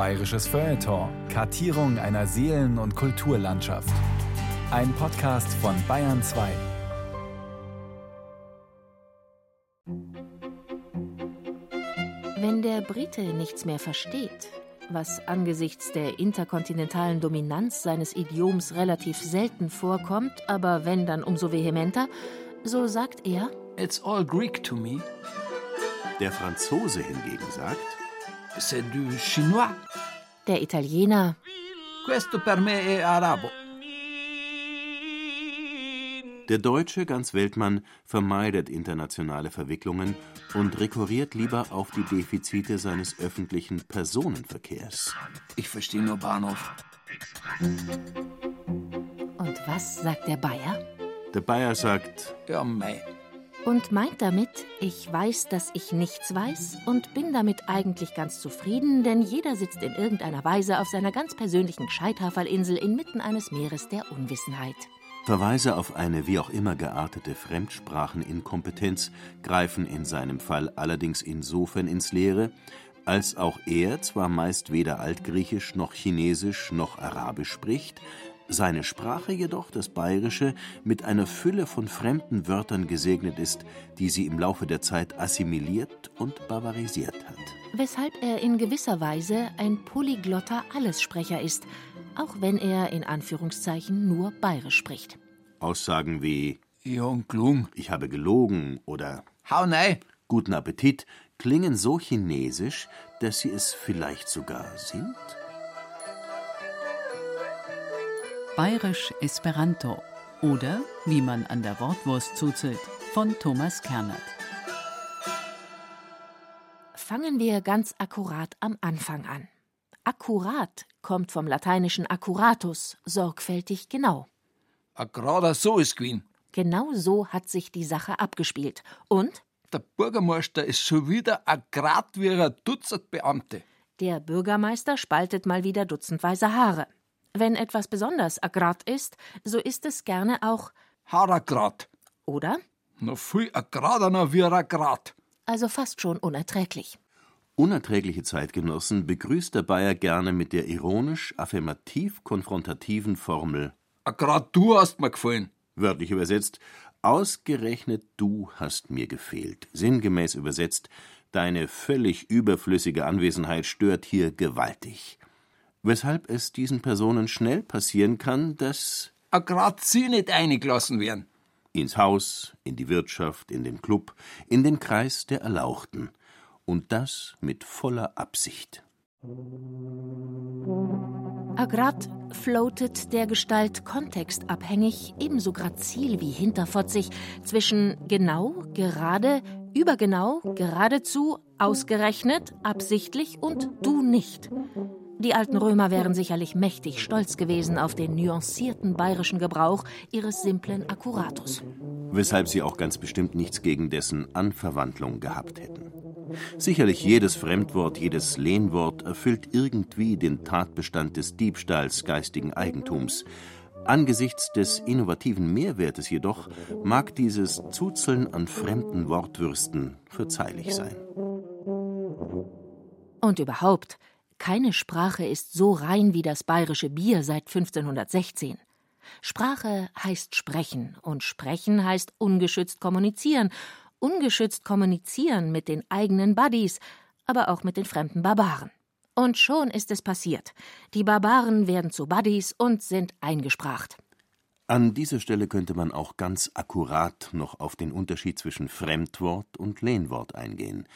Bayerisches Feuilleton. Kartierung einer Seelen- und Kulturlandschaft. Ein Podcast von Bayern 2. Wenn der Brite nichts mehr versteht, was angesichts der interkontinentalen Dominanz seines Idioms relativ selten vorkommt, aber wenn dann umso vehementer, so sagt er: It's all Greek to me. Der Franzose hingegen sagt: C'est du chinois. Der Italiener: Questo per me è arabo. Der Deutsche, ganz Weltmann, vermeidet internationale Verwicklungen und rekurriert lieber auf die Defizite seines öffentlichen Personenverkehrs. Ich verstehe nur Bahnhof. Und was sagt der Bayer? Der Bayer sagt: Ja, mei. Und meint damit, ich weiß, dass ich nichts weiß und bin damit eigentlich ganz zufrieden, denn jeder sitzt in irgendeiner Weise auf seiner ganz persönlichen Gescheithaferlinsel inmitten eines Meeres der Unwissenheit. Verweise auf eine wie auch immer geartete Fremdspracheninkompetenz greifen in seinem Fall allerdings insofern ins Leere, als auch er zwar meist weder Altgriechisch noch Chinesisch noch Arabisch spricht, seine Sprache jedoch, das Bayerische, mit einer Fülle von fremden Wörtern gesegnet ist, die sie im Laufe der Zeit assimiliert und barbarisiert hat. Weshalb er in gewisser Weise ein polyglotter Allessprecher ist, auch wenn er in Anführungszeichen nur bayerisch spricht. Aussagen wie Jung Klung. Ich habe gelogen oder Hau nei. Guten Appetit klingen so chinesisch, dass sie es vielleicht sogar sind? Bayerisch Esperanto oder wie man an der Wortwurst zuzelt von Thomas Kernert. Fangen wir ganz akkurat am Anfang an. Akkurat kommt vom lateinischen accuratus, sorgfältig genau. A gerader so ist gewesen. Genau so hat sich die Sache abgespielt. Und Der Bürgermeister ist schon wieder a grad wie ein Dutzend Beamte. der Bürgermeister spaltet mal wieder dutzendweise Haare. Wenn etwas besonders agrat ist, so ist es gerne auch, Haaragrat. oder? Noch viel a geradener wie a Grad. Also fast schon unerträglich. Unerträgliche Zeitgenossen begrüßt der Bayer gerne mit der ironisch-affirmativ-konfrontativen Formel, A grad du hast mir gefallen. wörtlich übersetzt, ausgerechnet du hast mir gefehlt, sinngemäß übersetzt, deine völlig überflüssige Anwesenheit stört hier gewaltig. Weshalb es diesen Personen schnell passieren kann, dass A grad sie nicht eingelassen werden. ins Haus, in die Wirtschaft, in den Club, in den Kreis der Erlauchten. Und das mit voller Absicht. Agrat floatet der Gestalt kontextabhängig, ebenso grazil wie hinterfotzig, zwischen genau, gerade, übergenau, geradezu, ausgerechnet, absichtlich und du nicht. Die alten Römer wären sicherlich mächtig stolz gewesen auf den nuancierten bayerischen Gebrauch ihres simplen Akkuratus. weshalb sie auch ganz bestimmt nichts gegen dessen Anverwandlung gehabt hätten. Sicherlich jedes Fremdwort, jedes Lehnwort erfüllt irgendwie den Tatbestand des Diebstahls geistigen Eigentums. Angesichts des innovativen Mehrwertes jedoch mag dieses Zuzeln an fremden Wortwürsten verzeihlich sein. Und überhaupt, keine Sprache ist so rein wie das bayerische Bier seit 1516. Sprache heißt sprechen und sprechen heißt ungeschützt kommunizieren. Ungeschützt kommunizieren mit den eigenen Buddies, aber auch mit den fremden Barbaren. Und schon ist es passiert. Die Barbaren werden zu Buddies und sind eingespracht. An dieser Stelle könnte man auch ganz akkurat noch auf den Unterschied zwischen Fremdwort und Lehnwort eingehen.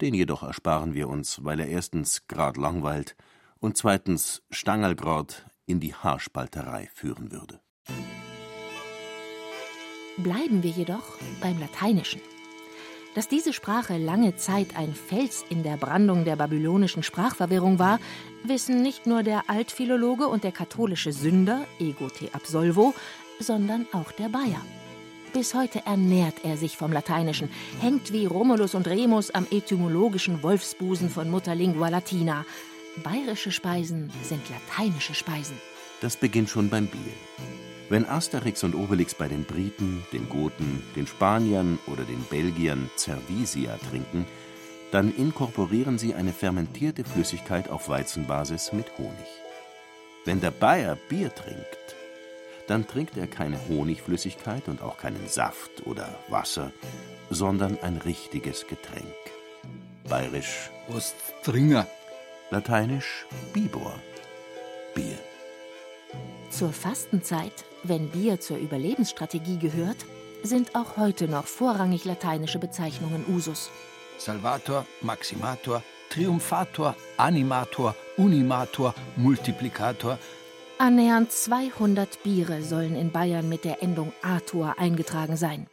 Den jedoch ersparen wir uns, weil er erstens grad langweilt und zweitens Stangelgrad in die Haarspalterei führen würde. Bleiben wir jedoch beim Lateinischen. Dass diese Sprache lange Zeit ein Fels in der Brandung der babylonischen Sprachverwirrung war, wissen nicht nur der Altphilologe und der katholische Sünder, ego te absolvo, sondern auch der Bayer. Bis heute ernährt er sich vom Lateinischen, hängt wie Romulus und Remus am etymologischen Wolfsbusen von Mutterlingua Latina. Bayerische Speisen sind lateinische Speisen. Das beginnt schon beim Bier. Wenn Asterix und Obelix bei den Briten, den Goten, den Spaniern oder den Belgiern Cervisia trinken, Dann inkorporieren sie eine fermentierte Flüssigkeit auf Weizenbasis mit Honig. Wenn der Bayer Bier trinkt, dann trinkt er keine Honigflüssigkeit und auch keinen Saft oder Wasser, sondern ein richtiges Getränk. Bayerisch Was trinken? Lateinisch Bibor. Bier. Zur Fastenzeit, wenn Bier zur Überlebensstrategie gehört, sind auch heute noch vorrangig lateinische Bezeichnungen Usus. Salvator, Maximator, Triumphator, Animator, Unimator, Multiplikator. Annähernd 200 Biere sollen in Bayern mit der Endung Ator eingetragen sein.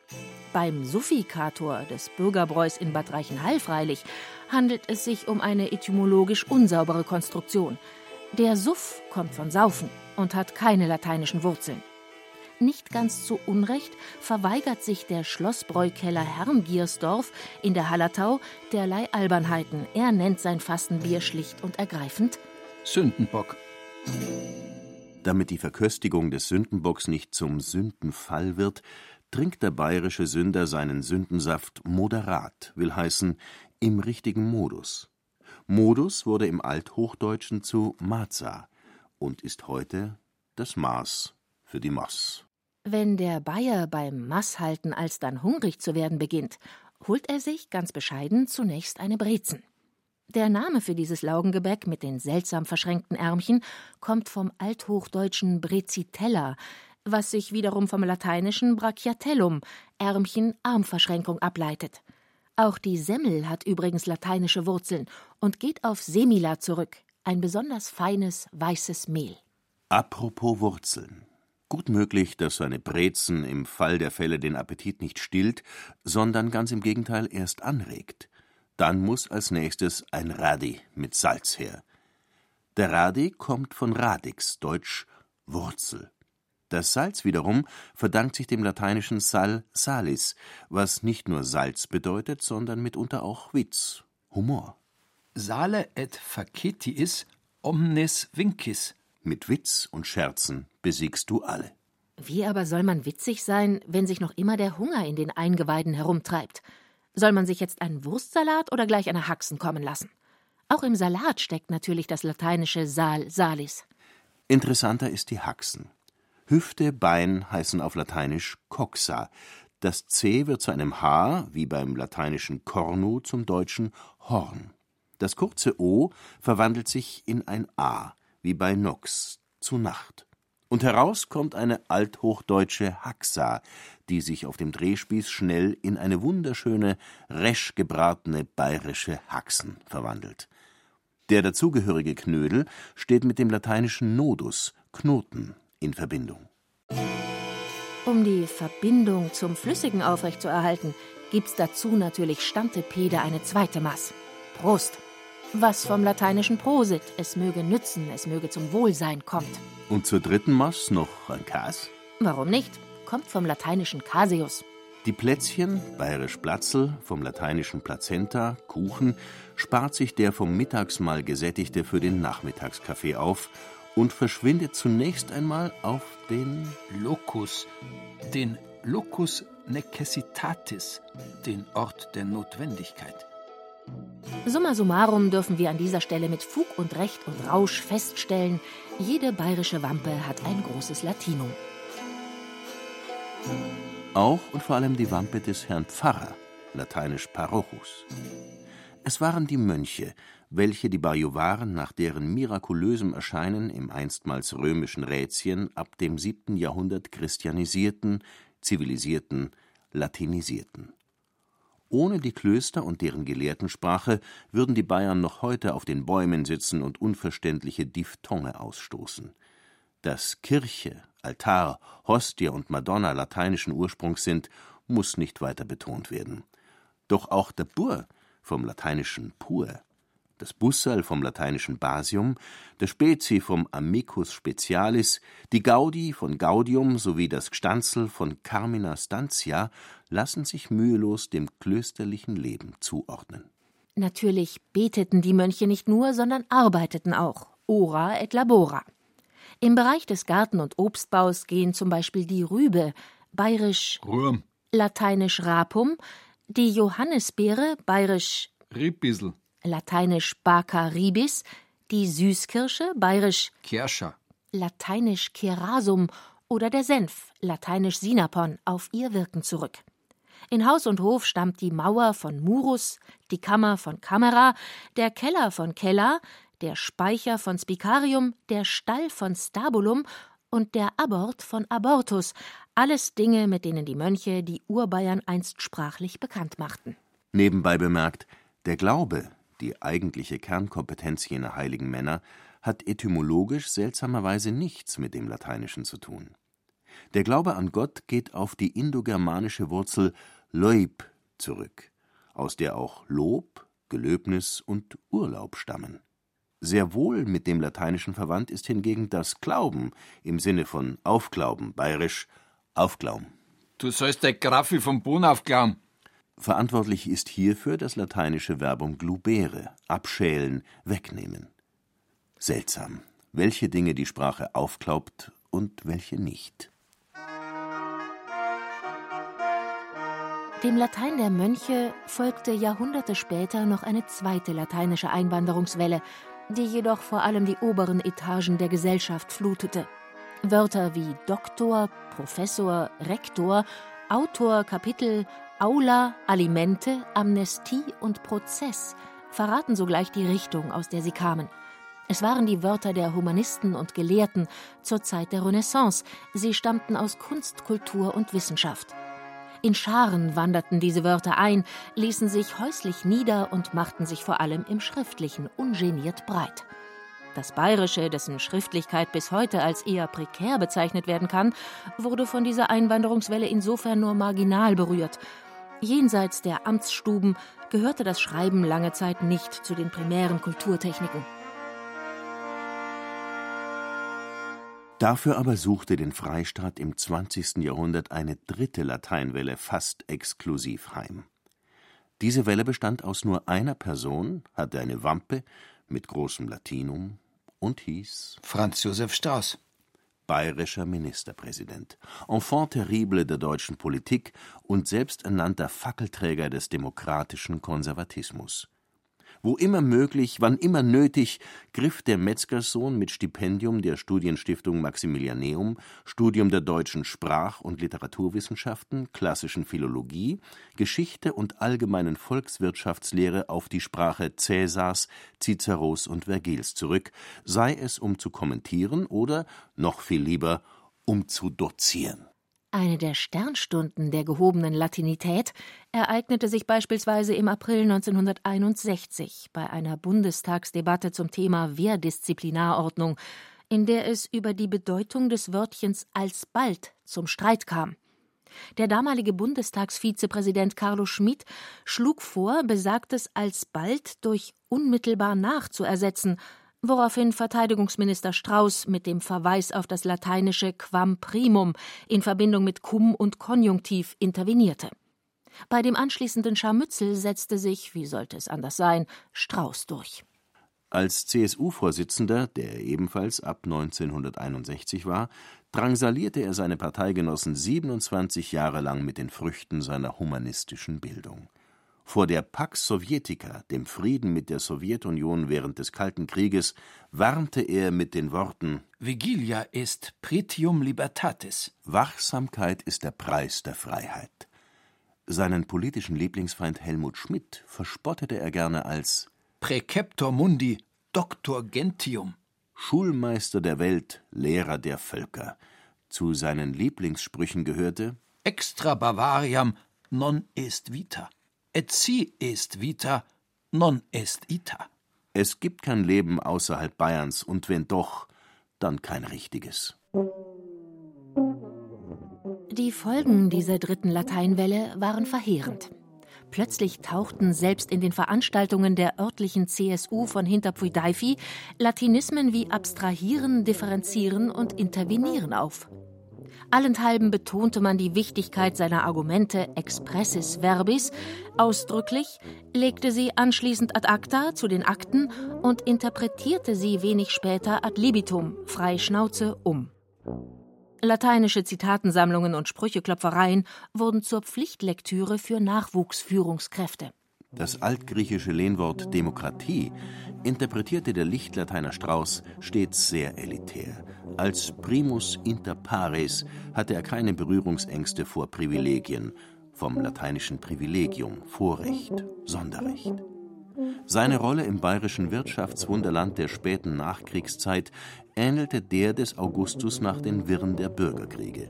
Beim Suffikator des Bürgerbräus in Bad Reichenhall freilich handelt es sich um eine etymologisch unsaubere Konstruktion. Der Suff kommt von Saufen und hat keine lateinischen Wurzeln. Nicht ganz zu Unrecht verweigert sich der Schlossbräukeller Herrngiersdorf in der Hallertau derlei Albernheiten. Er nennt sein Fastenbier schlicht und ergreifend Sündenbock. Damit die Verköstigung des Sündenbocks nicht zum Sündenfall wird, trinkt der bayerische Sünder seinen Sündensaft moderat, will heißen im richtigen Modus. Modus wurde im Althochdeutschen zu Maza und ist heute das Maß für die Maß. Wenn der Bayer beim Masshalten alsdann hungrig zu werden beginnt, holt er sich, ganz bescheiden, zunächst eine Brezen. Der Name für dieses Laugengebäck mit den seltsam verschränkten Ärmchen kommt vom althochdeutschen Brezitella, was sich wiederum vom lateinischen Brachiatellum, Ärmchen, Armverschränkung ableitet. Auch die Semmel hat übrigens lateinische Wurzeln und geht auf Semila zurück, ein besonders feines weißes Mehl. Apropos Wurzeln. Gut möglich, dass eine Brezen im Fall der Fälle den Appetit nicht stillt, sondern ganz im Gegenteil erst anregt. Dann muss als nächstes ein Radi mit Salz her. Der Radi kommt von radix, deutsch Wurzel. Das Salz wiederum verdankt sich dem lateinischen sal salis, was nicht nur Salz bedeutet, sondern mitunter auch Witz, Humor. Sale et facetiis omnes vincis. Mit Witz und Scherzen besiegst du alle. Wie aber soll man witzig sein, wenn sich noch immer der Hunger in den Eingeweiden herumtreibt? Soll man sich jetzt einen Wurstsalat oder gleich eine Haxen kommen lassen? Auch im Salat steckt natürlich das lateinische sal salis. Interessanter ist die Haxen. Hüfte, Bein heißen auf Lateinisch coxa. Das C wird zu einem H, wie beim lateinischen cornu zum deutschen Horn. Das kurze O verwandelt sich in ein A, wie bei Nox, zu Nacht. Und heraus kommt eine althochdeutsche Haxa, die sich auf dem Drehspieß schnell in eine wunderschöne, resch gebratene bayerische Haxen verwandelt. Der dazugehörige Knödel steht mit dem lateinischen Nodus, Knoten, in Verbindung. Um die Verbindung zum Flüssigen aufrechtzuerhalten, gibt's dazu natürlich Stantepede eine zweite Maß. Prost! Was vom lateinischen Prosit, es möge nützen, es möge zum Wohlsein kommt. Und zur dritten Maß noch ein Kas? Warum nicht? Kommt vom lateinischen Caseus. Die Plätzchen, bayerisch Platzel, vom lateinischen Plazenta, Kuchen, spart sich der vom Mittagsmahl Gesättigte für den Nachmittagskaffee auf und verschwindet zunächst einmal auf den Locus, den Locus necessitatis, den Ort der Notwendigkeit. Summa summarum dürfen wir an dieser Stelle mit Fug und Recht und Rausch feststellen, jede bayerische Wampe hat ein großes Latinum. Auch und vor allem die Wampe des Herrn Pfarrer, lateinisch Parochus. Es waren die Mönche, welche die Bajuwaren nach deren mirakulösem Erscheinen im einstmals römischen Rätien ab dem siebten Jahrhundert christianisierten, zivilisierten, latinisierten. Ohne die Klöster und deren Gelehrtensprache würden die Bayern noch heute auf den Bäumen sitzen und unverständliche Diphthonge ausstoßen. Dass Kirche, Altar, Hostie und Madonna lateinischen Ursprungs sind, muss nicht weiter betont werden. Doch auch der Bur vom lateinischen pur, das Bussal vom lateinischen basium, der Spezi vom amicus specialis, die Gaudi von gaudium sowie das Gstanzl von carmina stantia lassen sich mühelos dem klösterlichen Leben zuordnen. Natürlich beteten die Mönche nicht nur, sondern arbeiteten auch. Ora et labora. Im Bereich des Garten- und Obstbaus gehen zum Beispiel die Rübe, bayerisch Ruhm. lateinisch Rapum, die Johannisbeere, bayerisch Ribbissel. lateinisch Baccaribis, die Süßkirsche, bayerisch Kerscher. lateinisch Kerasum oder der Senf, lateinisch Sinapon, auf ihr Wirken zurück. In Haus und Hof stammt die Mauer von Murus, die Kammer von Camera, der Keller von Kella, der Speicher von Spicarium, der Stall von Stabulum und der Abort von Abortus, alles Dinge, mit denen die Mönche die Urbayern einst sprachlich bekannt machten. Nebenbei bemerkt, der Glaube, die eigentliche Kernkompetenz jener heiligen Männer, hat etymologisch seltsamerweise nichts mit dem Lateinischen zu tun. Der Glaube an Gott geht auf die indogermanische Wurzel Leub zurück, aus der auch Lob, Gelöbnis und Urlaub stammen. Sehr wohl mit dem Lateinischen verwandt ist hingegen das Glauben im Sinne von Aufglauben, bayerisch Aufglauben. Du sollst der Graffi vom Bohn aufklauen. Verantwortlich ist hierfür das lateinische Verbum glubere, abschälen, wegnehmen. Seltsam, welche Dinge die Sprache aufklaubt und welche nicht. Dem Latein der Mönche folgte Jahrhunderte später noch eine zweite lateinische Einwanderungswelle, die jedoch vor allem die oberen Etagen der Gesellschaft flutete. Wörter wie Doktor, Professor, Rektor, Autor, Kapitel, Aula, Alimente, Amnestie und Prozess verraten sogleich die Richtung, aus der sie kamen. Es waren die Wörter der Humanisten und Gelehrten zur Zeit der Renaissance. Sie stammten aus Kunst, Kultur und Wissenschaft. In Scharen wanderten diese Wörter ein, ließen sich häuslich nieder und machten sich vor allem im Schriftlichen ungeniert breit. Das Bayerische, dessen Schriftlichkeit bis heute als eher prekär bezeichnet werden kann, wurde von dieser Einwanderungswelle insofern nur marginal berührt. Jenseits der Amtsstuben gehörte das Schreiben lange Zeit nicht zu den primären Kulturtechniken. Dafür aber suchte den Freistaat im 20. Jahrhundert eine dritte Lateinwelle fast exklusiv heim. Diese Welle bestand aus nur einer Person, hatte eine Wampe mit großem Latinum und hieß Franz Josef Strauß. bayerischer Ministerpräsident, Enfant terrible der deutschen Politik und selbsternannter Fackelträger des demokratischen Konservatismus. Wo immer möglich, wann immer nötig, griff der Metzgerssohn mit Stipendium der Studienstiftung Maximilianeum, Studium der deutschen Sprach- und Literaturwissenschaften, klassischen Philologie, Geschichte und allgemeinen Volkswirtschaftslehre auf die Sprache Cäsars, Ciceros und Vergils zurück, sei es um zu kommentieren oder, noch viel lieber, um zu dozieren. Eine der Sternstunden der gehobenen Latinität ereignete sich beispielsweise im April 1961 bei einer Bundestagsdebatte zum Thema Wehrdisziplinarordnung, in der es über die Bedeutung des Wörtchens alsbald zum Streit kam. Der damalige Bundestagsvizepräsident Carlo Schmid schlug vor, besagtes alsbald durch unmittelbar nach zu ersetzen, woraufhin Verteidigungsminister Strauß mit dem Verweis auf das lateinische quam primum in Verbindung mit cum und Konjunktiv intervenierte. Bei dem anschließenden Scharmützel setzte sich, wie sollte es anders sein, Strauß durch. Als CSU-Vorsitzender, der ebenfalls ab 1961 war, drangsalierte er seine Parteigenossen 27 Jahre lang mit den Früchten seiner humanistischen Bildung. Vor der Pax Sovietica, dem Frieden mit der Sowjetunion während des Kalten Krieges, warnte er mit den Worten Vigilia est pretium libertatis. Wachsamkeit ist der Preis der Freiheit. Seinen politischen Lieblingsfeind Helmut Schmidt verspottete er gerne als Preceptor mundi, doctor gentium. Schulmeister der Welt, Lehrer der Völker. Zu seinen Lieblingssprüchen gehörte Extra Bavariam non est vita. Et si est vita, non est ita. Es gibt kein Leben außerhalb Bayerns und wenn doch, dann kein richtiges. Die Folgen dieser dritten Lateinwelle waren verheerend. Plötzlich tauchten selbst in den Veranstaltungen der örtlichen CSU von Hinterpfuideifi Latinismen wie Abstrahieren, Differenzieren und Intervenieren auf. Allenthalben betonte man die Wichtigkeit seiner Argumente expressis verbis ausdrücklich, legte sie anschließend ad acta zu den Akten und interpretierte sie wenig später ad libitum, frei Schnauze, um. Lateinische Zitatensammlungen und Sprücheklopfereien wurden zur Pflichtlektüre für Nachwuchsführungskräfte. Das altgriechische Lehnwort Demokratie interpretierte der Lichtlateiner Strauß stets sehr elitär. Als primus inter pares hatte er keine Berührungsängste vor Privilegien, vom lateinischen Privilegium Vorrecht, Sonderrecht. Seine Rolle im bayerischen Wirtschaftswunderland der späten Nachkriegszeit ähnelte der des Augustus nach den Wirren der Bürgerkriege.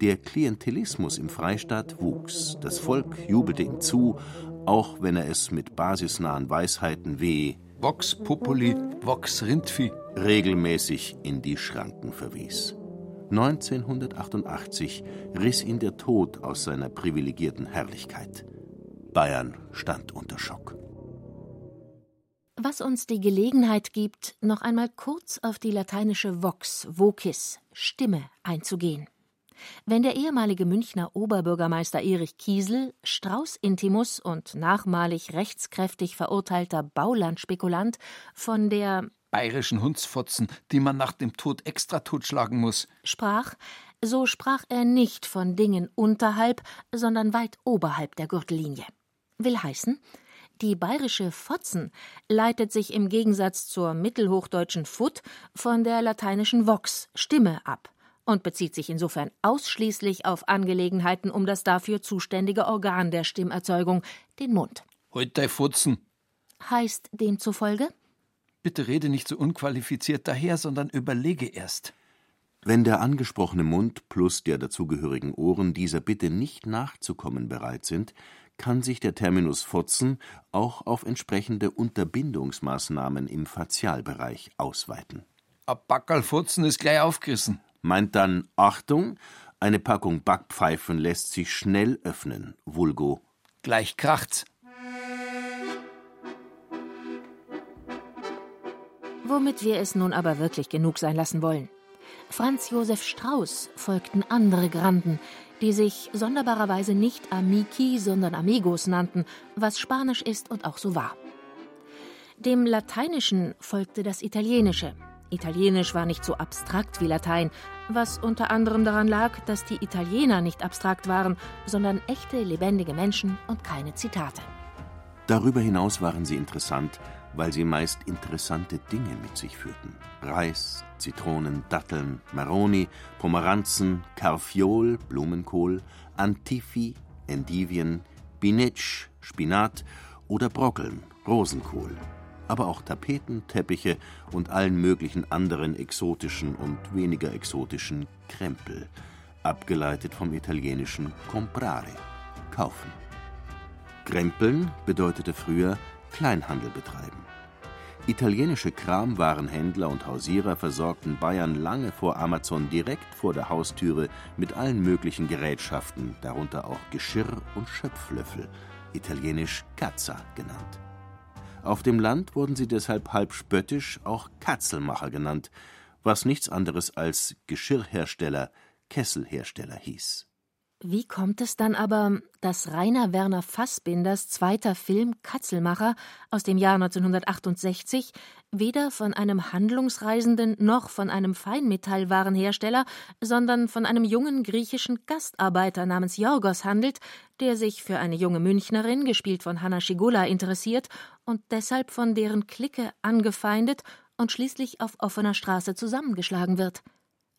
Der Klientelismus im Freistaat wuchs, das Volk jubelte ihm zu, auch wenn er es mit basisnahen Weisheiten wie Vox Populi, Vox Rindvieh regelmäßig in die Schranken verwies. 1988 riss ihn der Tod aus seiner privilegierten Herrlichkeit. Bayern stand unter Schock. Was uns die Gelegenheit gibt, noch einmal kurz auf die lateinische Vox, Vocis, Stimme einzugehen. Wenn der ehemalige Münchner Oberbürgermeister Erich Kiesel, Strauß Intimus und nachmalig rechtskräftig verurteilter Baulandspekulant von der bayerischen Hundsfotzen, die man nach dem Tod extra totschlagen muss, sprach, so sprach er nicht von Dingen unterhalb, sondern weit oberhalb der Gürtellinie. Will heißen, die bayerische Fotzen leitet sich im Gegensatz zur mittelhochdeutschen Fut von der lateinischen Vox, Stimme, ab und bezieht sich insofern ausschließlich auf Angelegenheiten um das dafür zuständige Organ der Stimmerzeugung, den Mund. Heute halt Futzen. Heißt demzufolge? Bitte rede nicht so unqualifiziert daher, sondern überlege erst. Wenn der angesprochene Mund plus der dazugehörigen Ohren dieser Bitte nicht nachzukommen bereit sind, kann sich der Terminus Fotzen auch auf entsprechende Unterbindungsmaßnahmen im Fazialbereich ausweiten. A Backerl Fotzen ist gleich aufgerissen meint dann Achtung, eine Packung Backpfeifen lässt sich schnell öffnen, vulgo. Gleich kracht's. Womit wir es nun aber wirklich genug sein lassen wollen. Franz Josef Strauß folgten andere Granden, die sich sonderbarerweise nicht Amici, sondern Amigos nannten, was Spanisch ist und auch so war. Dem Lateinischen folgte das Italienische, Italienisch war nicht so abstrakt wie Latein, was unter anderem daran lag, dass die Italiener nicht abstrakt waren, sondern echte, lebendige Menschen und keine Zitate. Darüber hinaus waren sie interessant, weil sie meist interessante Dinge mit sich führten. Reis, Zitronen, Datteln, Maroni, Pomeranzen, Carfiol, Blumenkohl, Antifi, Endivien, Binetsch, Spinat oder Brockeln, Rosenkohl aber auch Tapeten, Teppiche und allen möglichen anderen exotischen und weniger exotischen Krempel, abgeleitet vom italienischen comprare, kaufen. Krempeln bedeutete früher Kleinhandel betreiben. Italienische Kramwarenhändler und Hausierer versorgten Bayern lange vor Amazon direkt vor der Haustüre mit allen möglichen Gerätschaften, darunter auch Geschirr und Schöpflöffel, italienisch Cazza genannt. Auf dem Land wurden sie deshalb halb spöttisch auch Katzelmacher genannt, was nichts anderes als Geschirrhersteller, Kesselhersteller hieß wie kommt es dann aber, dass Rainer Werner Fassbinders zweiter Film Katzelmacher aus dem Jahr 1968 weder von einem Handlungsreisenden noch von einem Feinmetallwarenhersteller, sondern von einem jungen griechischen Gastarbeiter namens Jorgos handelt, der sich für eine junge Münchnerin, gespielt von Hanna Schigula, interessiert und deshalb von deren Clique angefeindet und schließlich auf offener Straße zusammengeschlagen wird?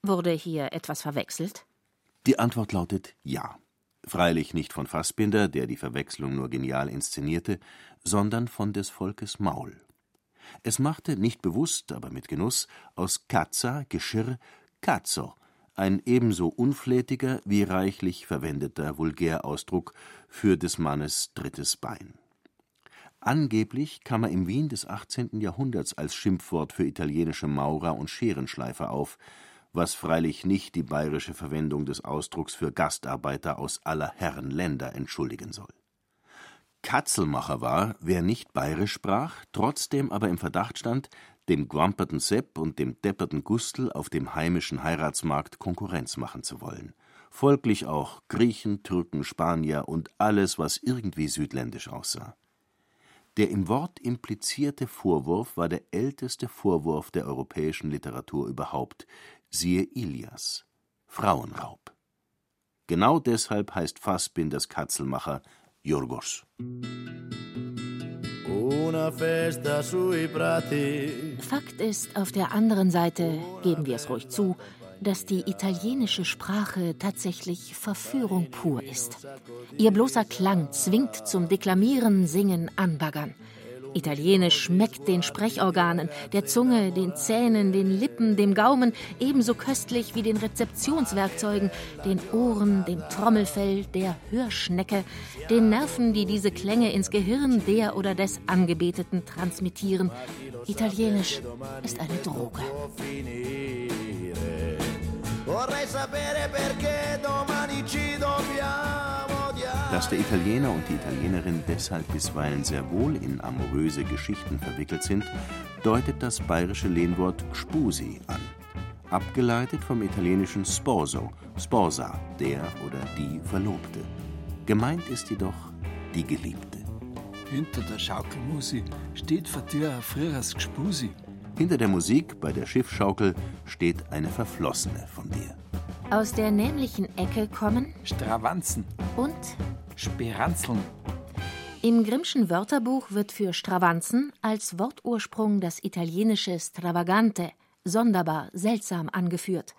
Wurde hier etwas verwechselt? Die Antwort lautet ja. Freilich nicht von Fassbinder, der die Verwechslung nur genial inszenierte, sondern von des Volkes Maul. Es machte, nicht bewusst, aber mit Genuss, aus Katza, Geschirr, Cazzo, ein ebenso unflätiger wie reichlich verwendeter Vulgärausdruck für des Mannes drittes Bein. Angeblich kam er im Wien des 18. Jahrhunderts als Schimpfwort für italienische Maurer und Scherenschleifer auf, was freilich nicht die bayerische Verwendung des Ausdrucks für Gastarbeiter aus aller Herren Länder entschuldigen soll. Katzelmacher war, wer nicht bayerisch sprach, trotzdem aber im Verdacht stand, dem gwamperten Sepp und dem depperten Gustl auf dem heimischen Heiratsmarkt Konkurrenz machen zu wollen. Folglich auch Griechen, Türken, Spanier und alles, was irgendwie südländisch aussah. Der im Wort implizierte Vorwurf war der älteste Vorwurf der europäischen Literatur überhaupt, siehe Ilias, Frauenraub. Genau deshalb heißt Fassbinders Katzelmacher Jorgos. Fakt ist, auf der anderen Seite, geben wir es ruhig zu, dass die italienische Sprache tatsächlich Verführung pur ist. Ihr bloßer Klang zwingt zum Deklamieren, Singen, Anbaggern. Italienisch schmeckt den Sprechorganen, der Zunge, den Zähnen, den Lippen, dem Gaumen ebenso köstlich wie den Rezeptionswerkzeugen, den Ohren, dem Trommelfell, der Hörschnecke, den Nerven, die diese Klänge ins Gehirn der oder des Angebeteten transmittieren. Italienisch ist eine Droge. Vorrei sapere perché domani ci dobbiamo dass der Italiener und die Italienerin deshalb bisweilen sehr wohl in amoröse Geschichten verwickelt sind, deutet das bayerische Lehnwort Spusi an. Abgeleitet vom italienischen Sposo, Sposa, der oder die Verlobte. Gemeint ist jedoch die Geliebte. Hinter der Schaukelmusi steht vor dir ein früheres Gspusi. Hinter der Musik bei der Schiffschaukel steht eine Verflossene von dir. Aus der nämlichen Ecke kommen Stravanzen und Speranzeln. Im Grimmschen Wörterbuch wird für Stravanzen als Wortursprung das italienische stravagante, sonderbar, seltsam angeführt.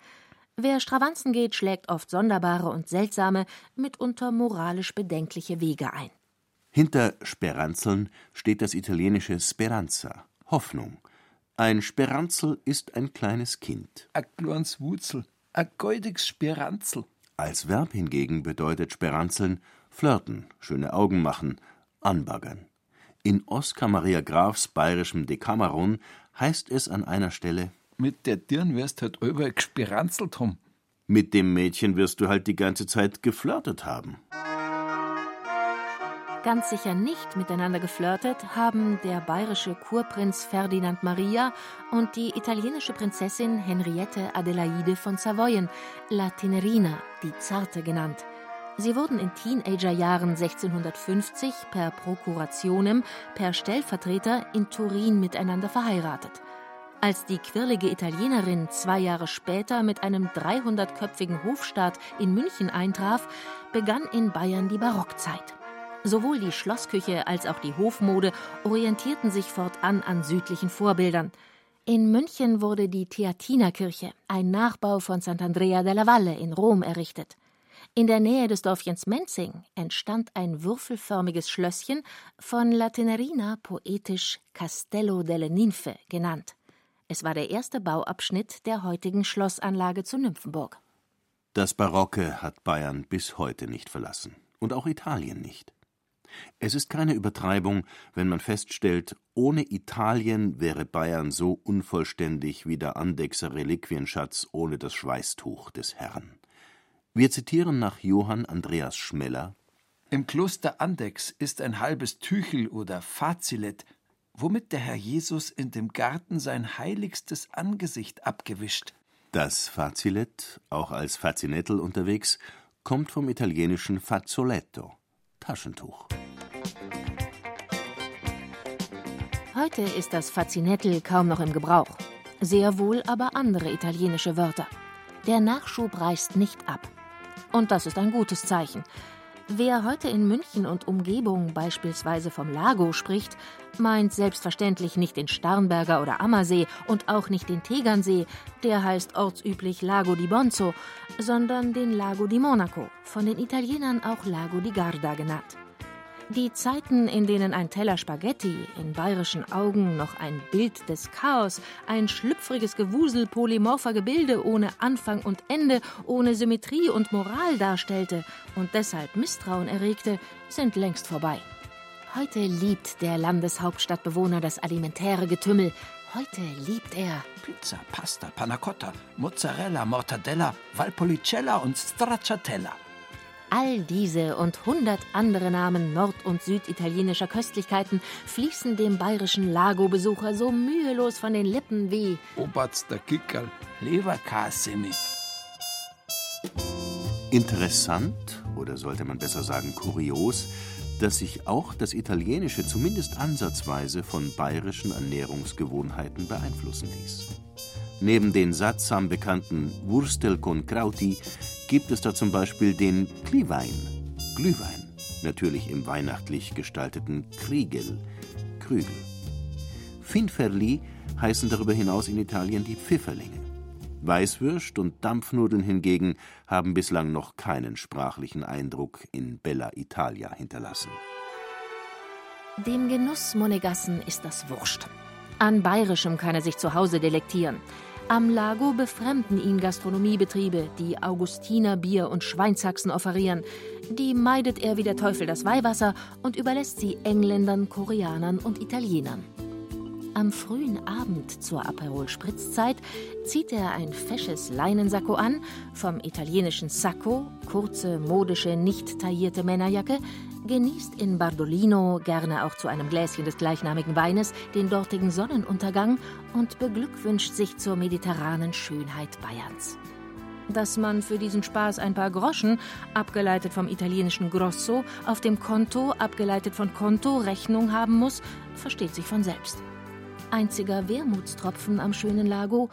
Wer Stravanzen geht, schlägt oft sonderbare und seltsame, mitunter moralisch bedenkliche Wege ein. Hinter Speranzeln steht das italienische Speranza, Hoffnung. Ein Speranzel ist ein kleines Kind. A kleines Wutzel, a goldiges Speranzel. Als Verb hingegen bedeutet Speranzeln flirten, schöne Augen machen, anbaggern. In Oskar Maria Grafs bayerischem Decameron heißt es an einer Stelle: Mit der Dirn wirst halt überall gespiranzelt haben. Mit dem Mädchen wirst du halt die ganze Zeit geflirtet haben. Ganz sicher nicht miteinander geflirtet haben der bayerische Kurprinz Ferdinand Maria und die italienische Prinzessin Henriette Adelaide von Savoyen, La Tenerina, die Zarte genannt. Sie wurden in Teenagerjahren 1650 per Prokurationem, per Stellvertreter in Turin miteinander verheiratet. Als die quirlige Italienerin zwei Jahre später mit einem 300-köpfigen Hofstaat in München eintraf, begann in Bayern die Barockzeit. Sowohl die Schlossküche als auch die Hofmode orientierten sich fortan an südlichen Vorbildern. In München wurde die Theatinerkirche, ein Nachbau von Sant'Andrea della Valle in Rom, errichtet. In der Nähe des Dorfchens Menzing entstand ein würfelförmiges Schlösschen, von Latenerina poetisch Castello delle Ninfe genannt. Es war der erste Bauabschnitt der heutigen Schlossanlage zu Nymphenburg. Das Barocke hat Bayern bis heute nicht verlassen und auch Italien nicht. Es ist keine Übertreibung, wenn man feststellt, ohne Italien wäre Bayern so unvollständig wie der Andechser Reliquienschatz ohne das Schweißtuch des Herrn. Wir zitieren nach Johann Andreas Schmeller Im Kloster Andex ist ein halbes Tüchel oder Fazilet, womit der Herr Jesus in dem Garten sein heiligstes Angesicht abgewischt. Das Fazilet, auch als Fazinettel unterwegs, kommt vom italienischen Fazzoletto, Taschentuch. Heute ist das Fazinettel kaum noch im Gebrauch. Sehr wohl aber andere italienische Wörter. Der Nachschub reißt nicht ab. Und das ist ein gutes Zeichen. Wer heute in München und Umgebung beispielsweise vom Lago spricht, meint selbstverständlich nicht den Starnberger oder Ammersee und auch nicht den Tegernsee, der heißt ortsüblich Lago di Bonzo, sondern den Lago di Monaco, von den Italienern auch Lago di Garda genannt. Die Zeiten, in denen ein Teller Spaghetti in bayerischen Augen noch ein Bild des Chaos, ein schlüpfriges Gewusel polymorpher Gebilde ohne Anfang und Ende, ohne Symmetrie und Moral darstellte und deshalb Misstrauen erregte, sind längst vorbei. Heute liebt der Landeshauptstadtbewohner das alimentäre Getümmel. Heute liebt er Pizza, Pasta, Panna Cotta, Mozzarella, Mortadella, Valpolicella und Stracciatella. All diese und hundert andere Namen nord- und süditalienischer Köstlichkeiten fließen dem bayerischen Lago-Besucher so mühelos von den Lippen wie Oberster Kickerl, Leberkassemi. Interessant, oder sollte man besser sagen kurios, dass sich auch das Italienische zumindest ansatzweise von bayerischen Ernährungsgewohnheiten beeinflussen ließ. Neben den sattsam bekannten Wurstel con Krauti gibt es da zum Beispiel den Glühwein, Glühwein, natürlich im weihnachtlich gestalteten Kriegel, Krügel. Finferli heißen darüber hinaus in Italien die Pfifferlinge. Weißwürst und Dampfnudeln hingegen haben bislang noch keinen sprachlichen Eindruck in Bella Italia hinterlassen. Dem Genuss Monegassen ist das wurscht. An Bayerischem kann er sich zu Hause delektieren. Am Lago befremden ihn Gastronomiebetriebe, die Augustiner Bier und Schweinshaxen offerieren. Die meidet er wie der Teufel das Weihwasser und überlässt sie Engländern, Koreanern und Italienern. Am frühen Abend zur Aperol-Spritzzeit zieht er ein fesches Leinensacko an, vom italienischen Sacco, kurze, modische, nicht taillierte Männerjacke, genießt in Bardolino, gerne auch zu einem Gläschen des gleichnamigen Weines, den dortigen Sonnenuntergang und beglückwünscht sich zur mediterranen Schönheit Bayerns. Dass man für diesen Spaß ein paar Groschen, abgeleitet vom italienischen Grosso, auf dem Konto, abgeleitet von Konto, Rechnung haben muss, versteht sich von selbst. Einziger Wermutstropfen am schönen Lago,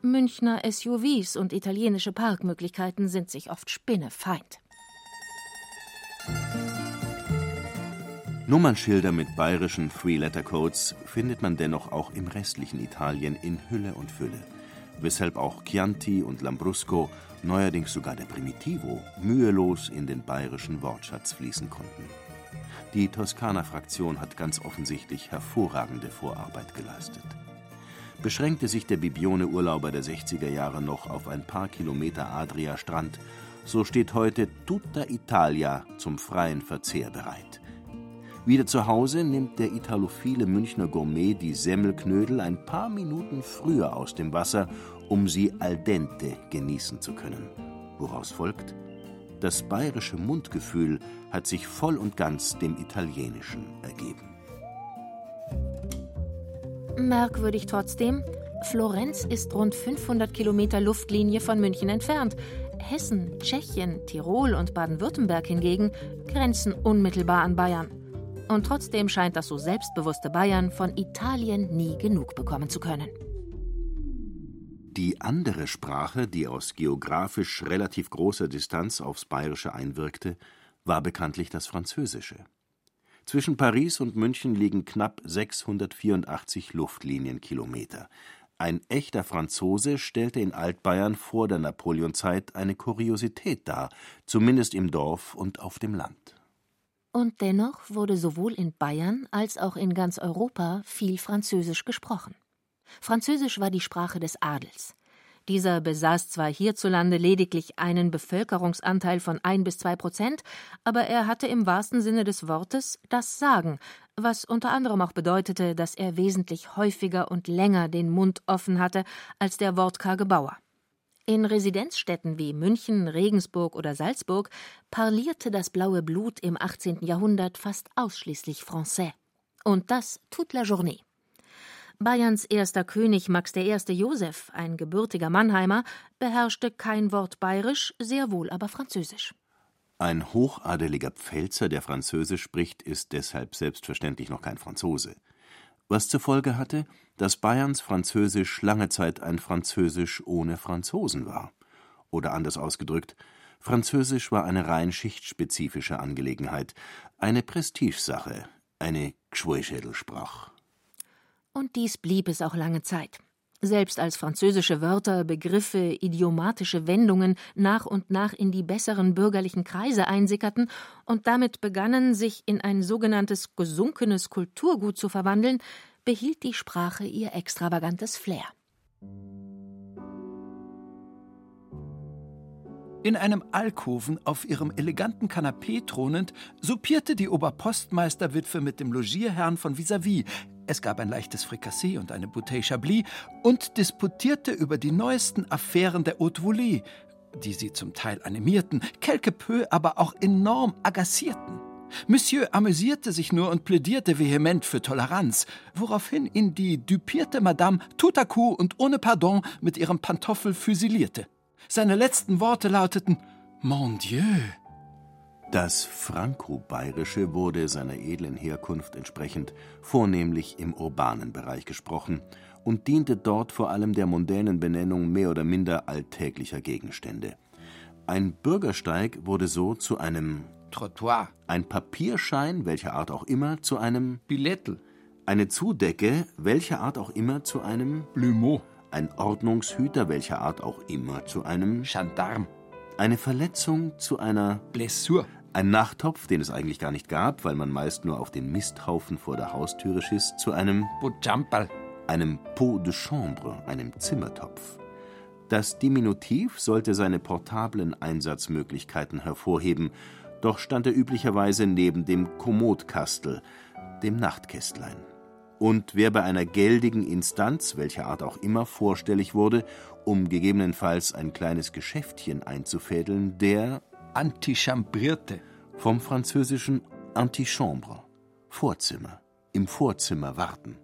Münchner SUVs und italienische Parkmöglichkeiten sind sich oft Spinnefeind. Nummernschilder mit bayerischen Three-Letter-Codes findet man dennoch auch im restlichen Italien in Hülle und Fülle, weshalb auch Chianti und Lambrusco, neuerdings sogar der Primitivo, mühelos in den bayerischen Wortschatz fließen konnten. Die Toskana-Fraktion hat ganz offensichtlich hervorragende Vorarbeit geleistet. Beschränkte sich der Bibione-Urlauber der 60er Jahre noch auf ein paar Kilometer Adria-Strand, so steht heute Tutta Italia zum freien Verzehr bereit. Wieder zu Hause nimmt der italophile Münchner Gourmet die Semmelknödel ein paar Minuten früher aus dem Wasser, um sie al dente genießen zu können. Woraus folgt, das bayerische Mundgefühl hat sich voll und ganz dem italienischen ergeben. Merkwürdig trotzdem, Florenz ist rund 500 Kilometer Luftlinie von München entfernt. Hessen, Tschechien, Tirol und Baden-Württemberg hingegen grenzen unmittelbar an Bayern. Und trotzdem scheint das so selbstbewusste Bayern von Italien nie genug bekommen zu können. Die andere Sprache, die aus geografisch relativ großer Distanz aufs Bayerische einwirkte, war bekanntlich das Französische. Zwischen Paris und München liegen knapp 684 Luftlinienkilometer. Ein echter Franzose stellte in Altbayern vor der Napoleonzeit eine Kuriosität dar, zumindest im Dorf und auf dem Land. Und dennoch wurde sowohl in Bayern als auch in ganz Europa viel Französisch gesprochen. Französisch war die Sprache des Adels. Dieser besaß zwar hierzulande lediglich einen Bevölkerungsanteil von ein bis zwei Prozent, aber er hatte im wahrsten Sinne des Wortes das Sagen, was unter anderem auch bedeutete, dass er wesentlich häufiger und länger den Mund offen hatte als der wortkarge Bauer. In Residenzstädten wie München, Regensburg oder Salzburg parlierte das blaue Blut im 18. Jahrhundert fast ausschließlich Français. Und das toute la journée. Bayerns erster König Max I. Joseph, ein gebürtiger Mannheimer, beherrschte kein Wort bayerisch, sehr wohl aber Französisch. Ein hochadeliger Pfälzer, der Französisch spricht, ist deshalb selbstverständlich noch kein Franzose. Was zur Folge hatte, dass Bayerns Französisch lange Zeit ein Französisch ohne Franzosen war. Oder anders ausgedrückt, Französisch war eine rein schichtspezifische Angelegenheit, eine Prestigesache, eine Gschwäschädelsprach. Und dies blieb es auch lange Zeit. Selbst als französische Wörter, Begriffe, idiomatische Wendungen nach und nach in die besseren bürgerlichen Kreise einsickerten und damit begannen, sich in ein sogenanntes gesunkenes Kulturgut zu verwandeln, behielt die Sprache ihr extravagantes Flair. In einem Alkoven auf ihrem eleganten Kanapee thronend, soupierte die Oberpostmeisterwitwe mit dem Logierherrn von vis-à-vis. Es gab ein leichtes Frikassee und eine Bouteille Chablis und disputierte über die neuesten Affären der Haute Volée, die sie zum Teil animierten, quelque peu aber auch enorm agacierten. Monsieur amüsierte sich nur und plädierte vehement für Toleranz, woraufhin ihn die düpierte Madame tout à coup und ohne Pardon mit ihrem Pantoffel füsilierte. Seine letzten Worte lauteten Mon Dieu. Das Franco-Bayerische wurde seiner edlen Herkunft entsprechend vornehmlich im urbanen Bereich gesprochen und diente dort vor allem der mondänen Benennung mehr oder minder alltäglicher Gegenstände. Ein Bürgersteig wurde so zu einem Trottoir, ein Papierschein, welcher Art auch immer, zu einem Billettel, Eine Zudecke, welcher Art auch immer, zu einem Plumeau. ein Ordnungshüter, welcher Art auch immer, zu einem Gendarme. eine Verletzung, zu einer Blessur. Ein Nachttopf, den es eigentlich gar nicht gab, weil man meist nur auf den Misthaufen vor der Haustüre schiss, zu einem Bojamperl. einem Pot de Chambre, einem Zimmertopf. Das Diminutiv sollte seine portablen Einsatzmöglichkeiten hervorheben, doch stand er üblicherweise neben dem Kommodkastel, dem Nachtkästlein. Und wer bei einer geldigen Instanz, welcher Art auch immer, vorstellig wurde, um gegebenenfalls ein kleines Geschäftchen einzufädeln, der Antichambrierte. Vom französischen Antichambre, Vorzimmer, im Vorzimmer warten.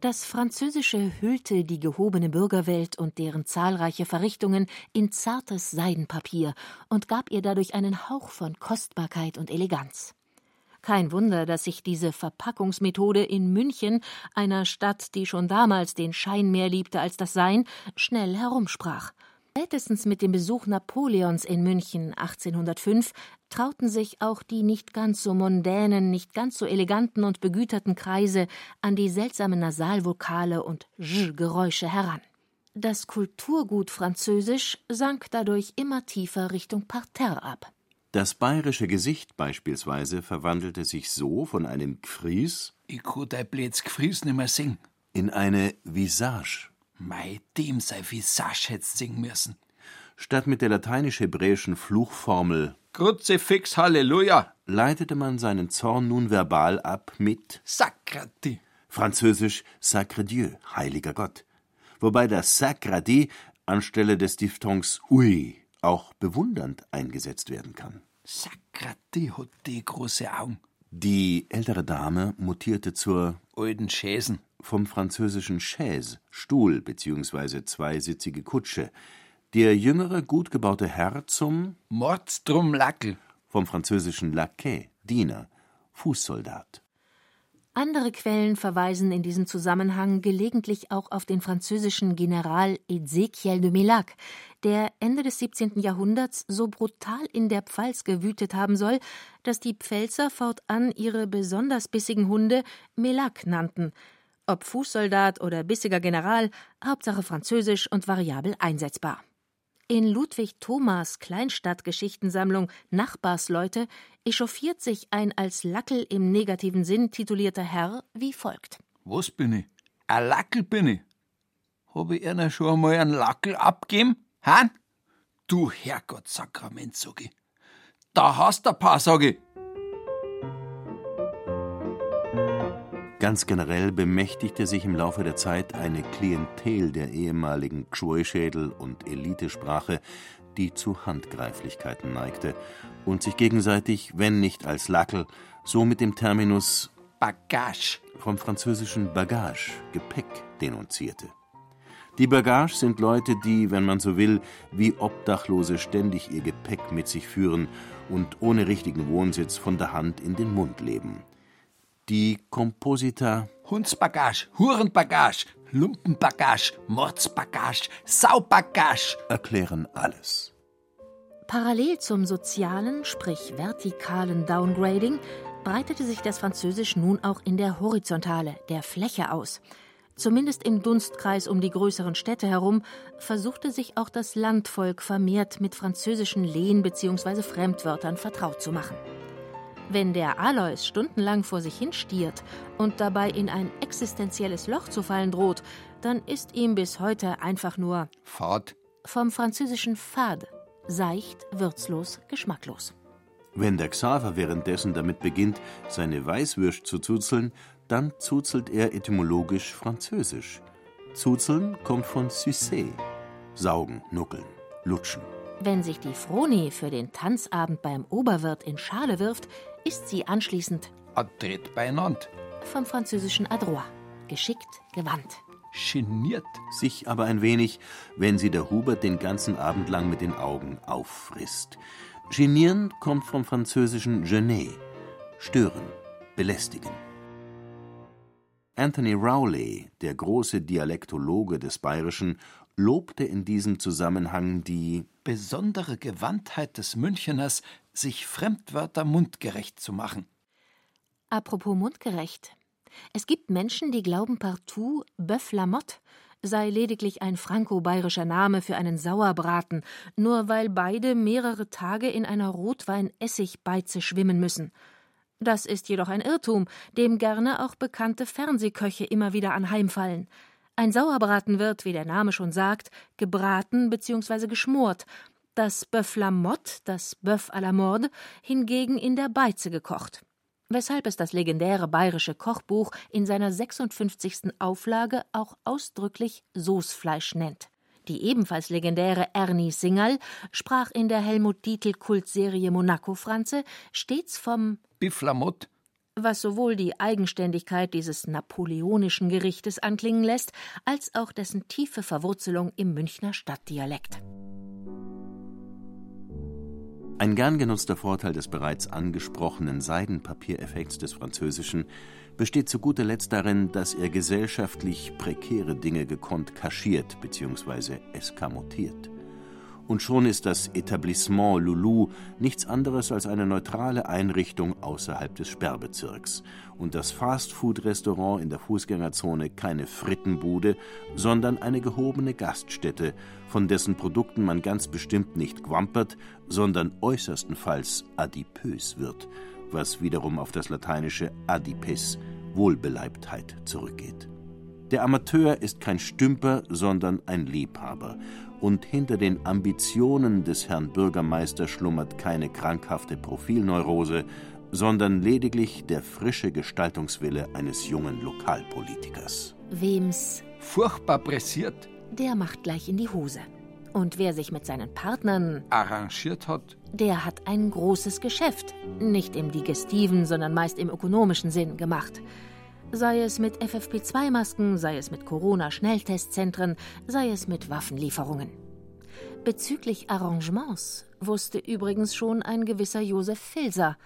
Das Französische hüllte die gehobene Bürgerwelt und deren zahlreiche Verrichtungen in zartes Seidenpapier und gab ihr dadurch einen Hauch von Kostbarkeit und Eleganz. Kein Wunder, dass sich diese Verpackungsmethode in München, einer Stadt, die schon damals den Schein mehr liebte als das Sein, schnell herumsprach. Spätestens mit dem Besuch Napoleons in München 1805 trauten sich auch die nicht ganz so mondänen, nicht ganz so eleganten und begüterten Kreise an die seltsamen Nasalvokale und J-Geräusche heran. Das Kulturgut Französisch sank dadurch immer tiefer Richtung Parterre ab. Das bayerische Gesicht beispielsweise verwandelte sich so von einem Gfries Ich kann dein blöds Gefries nimmer singen. in eine Visage. Mei, dem sei Visage hätt's singen müssen. Statt mit der lateinisch-hebräischen Fluchformel Kruzifix, Halleluja. leitete man seinen Zorn nun verbal ab mit Sakrati. französisch Sacre Dieu, heiliger Gott, wobei das Sacradi anstelle des Diphthongs ui auch bewundernd eingesetzt werden kann. Sakrati hat die große Augen. Die ältere Dame mutierte zur Alten Schäsen. vom französischen Chaise, Stuhl bzw. zweisitzige Kutsche, der jüngere, gut gebaute Herr zum Mordsdrum Lackel. vom französischen Laquais, Diener, Fußsoldat. Andere Quellen verweisen in diesem Zusammenhang gelegentlich auch auf den französischen General Ezekiel de Melac, der Ende des 17. Jahrhunderts so brutal in der Pfalz gewütet haben soll, dass die Pfälzer fortan ihre besonders bissigen Hunde Melac nannten. Ob Fußsoldat oder bissiger General, Hauptsache französisch und variabel einsetzbar. In Ludwig Thomas Kleinstadtgeschichtensammlung Nachbarsleute echauffiert sich ein als Lackel im negativen Sinn titulierter Herr wie folgt. Was bin ich? Ein Lackel bin ich. Hab ich einer schon einmal einen Lackel abgeben? Han? Du Herrgottsakrament, sag ich. Da hast du ein paar, sag ich. Ganz generell bemächtigte sich im Laufe der Zeit eine Klientel der ehemaligen Gschwoischädel und Elitesprache, die zu Handgreiflichkeiten neigte und sich gegenseitig, wenn nicht als Lackel, so mit dem Terminus Bagage. vom französischen Bagage, Gepäck, denunzierte. Die Bagage sind Leute, die, wenn man so will, wie Obdachlose ständig ihr Gepäck mit sich führen und ohne richtigen Wohnsitz von der Hand in den Mund leben. Die Komposita Hundsbagage, Hurenbagage, Lumpenbagage, Mordsbagage, Saubagage. erklären alles. Parallel zum sozialen, sprich vertikalen Downgrading breitete sich das Französisch nun auch in der Horizontale, der Fläche aus. Zumindest im Dunstkreis um die größeren Städte herum versuchte sich auch das Landvolk vermehrt mit französischen Lehen- bzw. Fremdwörtern vertraut zu machen. Wenn der Alois stundenlang vor sich hinstiert und dabei in ein existenzielles Loch zu fallen droht, dann ist ihm bis heute einfach nur Fahrt. vom französischen fade, seicht, würzlos, geschmacklos. Wenn der Xaver währenddessen damit beginnt, seine Weißwürst zu zuzeln, dann zuzelt er etymologisch französisch. Zuzeln kommt von sucer, saugen, nuckeln, lutschen. Wenn sich die Froni für den Tanzabend beim Oberwirt in Schale wirft, ist sie anschließend Adret beieinander. vom französischen adroit, geschickt, gewandt. Geniert. sich aber ein wenig, wenn sie der Hubert den ganzen Abend lang mit den Augen auffrisst. Genieren kommt vom französischen gener, stören, belästigen. Anthony Rowley, der große Dialektologe des Bayerischen, lobte in diesem Zusammenhang die Besondere Gewandtheit des Müncheners, sich Fremdwörter mundgerecht zu machen. Apropos mundgerecht. Es gibt Menschen, die glauben partout, Bœuf la Motte sei lediglich ein franco-bayerischer Name für einen Sauerbraten, nur weil beide mehrere Tage in einer Rotwein-Essigbeize schwimmen müssen. Das ist jedoch ein Irrtum, dem gerne auch bekannte Fernsehköche immer wieder anheimfallen. Ein Sauerbraten wird, wie der Name schon sagt, gebraten bzw. geschmort, das Bœuf la Motte, das Bœuf à la Morde, hingegen in der Beize gekocht weshalb es das legendäre bayerische Kochbuch in seiner 56. Auflage auch ausdrücklich Soßfleisch nennt. Die ebenfalls legendäre Ernie Singerl sprach in der Helmut Dietl Kultserie Monaco Franze stets vom Biflamot, was sowohl die Eigenständigkeit dieses napoleonischen Gerichtes anklingen lässt, als auch dessen tiefe Verwurzelung im Münchner Stadtdialekt. Ein gern genutzter Vorteil des bereits angesprochenen Seidenpapiereffekts des Französischen besteht zu guter Letzt darin, dass er gesellschaftlich prekäre Dinge gekonnt kaschiert bzw. eskamotiert und schon ist das Etablissement Lulu nichts anderes als eine neutrale Einrichtung außerhalb des Sperrbezirks und das Fastfood-Restaurant in der Fußgängerzone keine Frittenbude, sondern eine gehobene Gaststätte, von dessen Produkten man ganz bestimmt nicht gwampert, sondern äußerstenfalls adipös wird, was wiederum auf das lateinische adipes, Wohlbeleibtheit, zurückgeht. Der Amateur ist kein Stümper, sondern ein Liebhaber, und hinter den Ambitionen des Herrn Bürgermeisters schlummert keine krankhafte Profilneurose, sondern lediglich der frische Gestaltungswille eines jungen Lokalpolitikers. Wem's furchtbar pressiert, der macht gleich in die Hose. Und wer sich mit seinen Partnern arrangiert hat, der hat ein großes Geschäft, nicht im digestiven, sondern meist im ökonomischen Sinn gemacht sei es mit FFP2-Masken, sei es mit Corona-Schnelltestzentren, sei es mit Waffenlieferungen. Bezüglich Arrangements wusste übrigens schon ein gewisser Josef Filser.